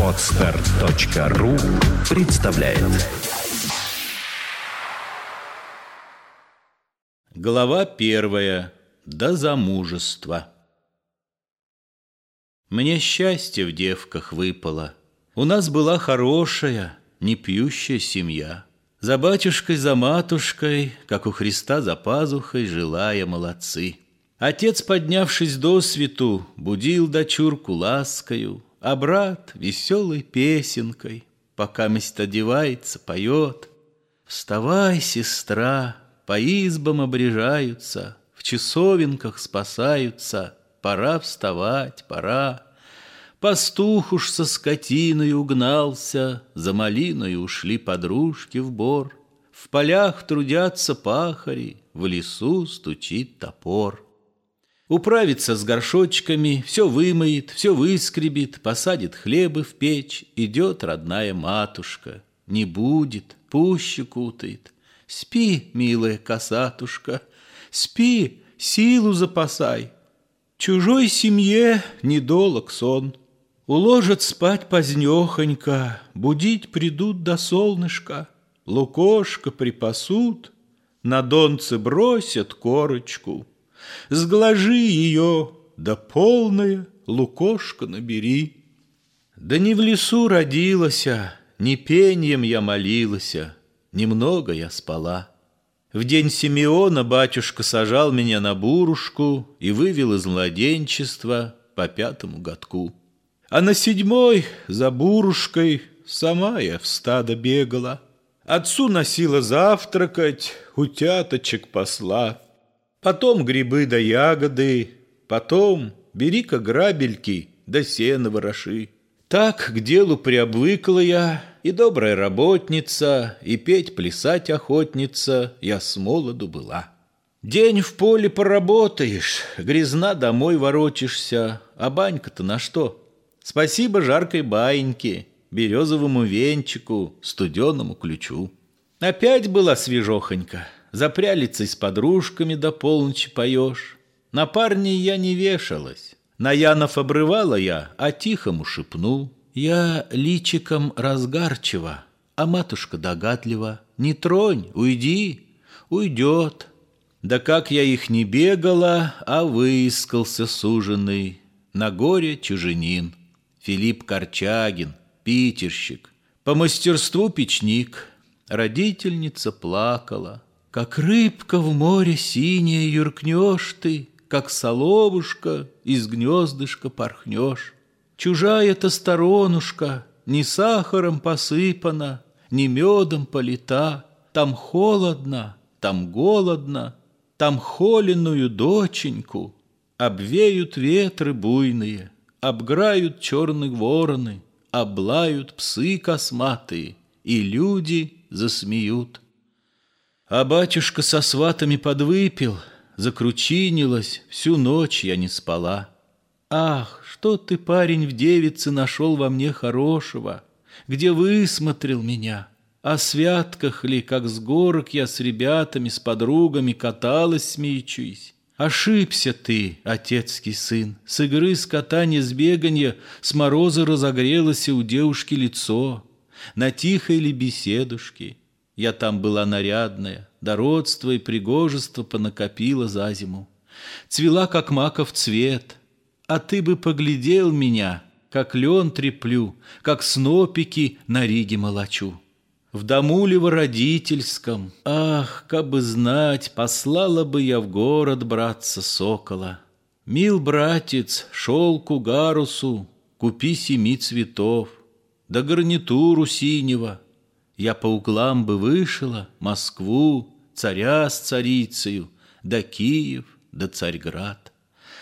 Отстар.ру представляет Глава первая. До замужества. Мне счастье в девках выпало. У нас была хорошая, не пьющая семья. За батюшкой, за матушкой, как у Христа за пазухой, желая молодцы. Отец, поднявшись до свету, будил дочурку ласкою, а брат веселой песенкой, пока месть одевается, поет. Вставай, сестра, по избам обрежаются, В часовенках спасаются, Пора вставать, пора. Пастух уж со скотиной угнался, За малиной ушли подружки в бор. В полях трудятся пахари, В лесу стучит топор. Управится с горшочками, все вымоет, все выскребет, посадит хлебы в печь, идет родная матушка. Не будет, пуще кутает. Спи, милая косатушка, спи, силу запасай. Чужой семье недолог сон. Уложат спать позднехонько, будить придут до солнышка. Лукошко припасут, на донце бросят корочку. Сглажи ее, да полная лукошко набери. Да не в лесу родилася, не пеньем я молилася, немного я спала. В день Симеона батюшка сажал меня на бурушку и вывел из младенчества по пятому годку. А на седьмой за бурушкой сама я в стадо бегала. Отцу носила завтракать, утяточек посла. Потом грибы да ягоды, потом бери-ка грабельки да сено вороши. Так к делу приобвыкла я, и добрая работница, и петь плясать охотница я с молоду была. День в поле поработаешь, грязна домой воротишься, а банька-то на что? Спасибо жаркой баиньке, березовому венчику, студеному ключу. Опять была свежохонька, за прялицей с подружками до полночи поешь. На парней я не вешалась, на Янов обрывала я, а тихому шепнул. Я личиком разгарчива, а матушка догадлива. Не тронь, уйди, уйдет. Да как я их не бегала, а выискался суженый. На горе чуженин, Филипп Корчагин, питерщик. По мастерству печник, родительница плакала. Как рыбка в море синяя юркнешь ты, как соловушка из гнездышка порхнешь. Чужая-то сторонушка, ни сахаром посыпана, ни медом полита. Там холодно, там голодно, там холеную доченьку Обвеют ветры буйные, обграют черные вороны, Облают псы косматые, и люди засмеют. А батюшка со сватами подвыпил — закручинилась, всю ночь я не спала. Ах, что ты, парень, в девице нашел во мне хорошего, где высмотрел меня? О святках ли, как с горок я с ребятами, с подругами каталась, смеючись? Ошибся ты, отецкий сын, с игры с катания, с беганья, с мороза разогрелось у девушки лицо, на тихой ли беседушке. Я там была нарядная, дородство и пригожество понакопила за зиму. Цвела, как маков цвет, а ты бы поглядел меня, как лен треплю, как снопики на риге молочу. В дому ли родительском, ах, как бы знать, послала бы я в город братца сокола. Мил братец, шелку гарусу, купи семи цветов, да гарнитуру синего. Я по углам бы вышила Москву, царя с царицею, да Киев, да Царьград.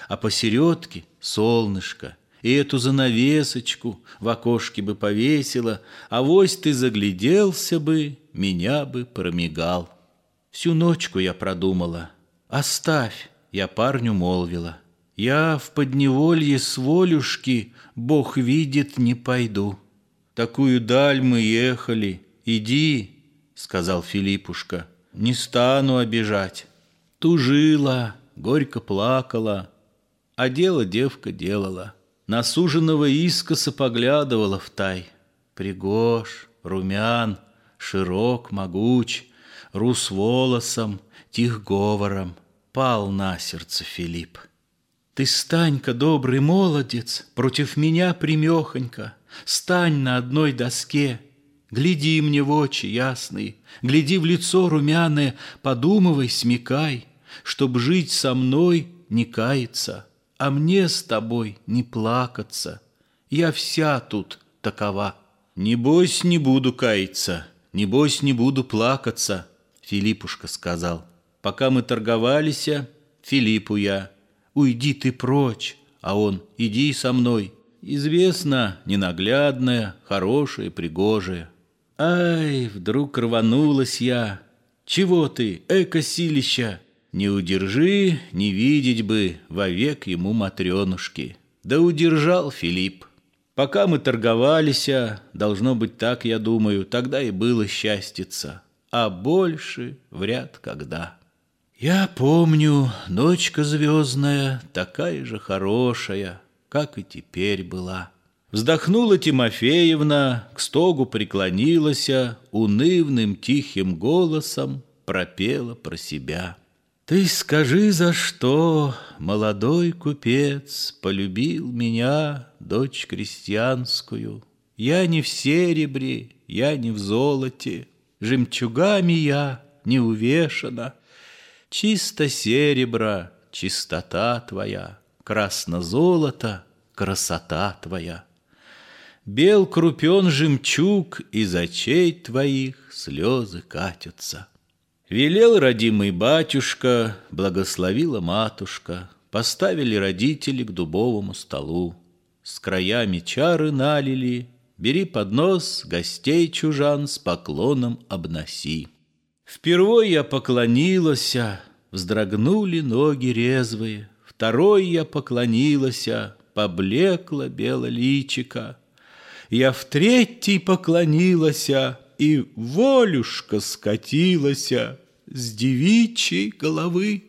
А посередке солнышко, и эту занавесочку в окошке бы повесила, а вось ты загляделся бы, меня бы промигал. Всю ночку я продумала. Оставь, я парню молвила. Я в подневолье с волюшки, Бог видит, не пойду. Такую даль мы ехали, иди, сказал Филиппушка. Не стану обижать. Тужила, горько плакала, а дело девка делала. На суженого искоса поглядывала в тай. Пригож, румян, широк, могуч, Рус волосом, тих говором, Пал на сердце Филипп. Ты стань-ка, добрый молодец, Против меня примехонько, Стань на одной доске, Гляди мне в очи ясные, Гляди в лицо румяное, Подумывай, смекай, Чтоб жить со мной, не каяться, А мне с тобой не плакаться. Я вся тут такова. Небось, не буду каяться, Небось, не буду плакаться, Филиппушка сказал. Пока мы торговались, Филиппу я, Уйди ты прочь, а он, иди со мной. Известно, ненаглядная, хорошая, пригожая. Ай, вдруг рванулась я. Чего ты, эко-силища? Не удержи, не видеть бы вовек ему матренушки. Да удержал Филипп. Пока мы торговались, должно быть так, я думаю, тогда и было счастьица, а больше вряд когда. Я помню, ночка звездная, такая же хорошая, как и теперь была. Вздохнула Тимофеевна, к стогу преклонилась, унывным тихим голосом пропела про себя. Ты скажи, за что молодой купец полюбил меня, дочь крестьянскую? Я не в серебре, я не в золоте, жемчугами я не увешана. Чисто серебро, чистота твоя, красно-золото, красота твоя. Бел крупен жемчуг, из очей твоих слезы катятся. Велел родимый батюшка, благословила матушка, Поставили родители к дубовому столу. С краями чары налили, Бери поднос, гостей чужан С поклоном обноси. Впервой я поклонилася, Вздрогнули ноги резвые, Второй я поклонилася, Поблекла бело личика, я в третий поклонилася, И волюшка скатилася С девичьей головы.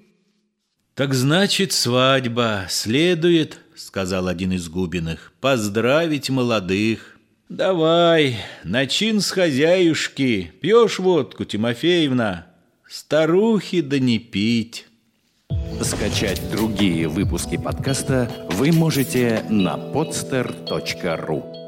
«Так значит, свадьба. Следует, — сказал один из Губиных, — поздравить молодых. Давай, начин с хозяюшки. Пьешь водку, Тимофеевна? Старухи да не пить». Скачать другие выпуски подкаста вы можете на podster.ru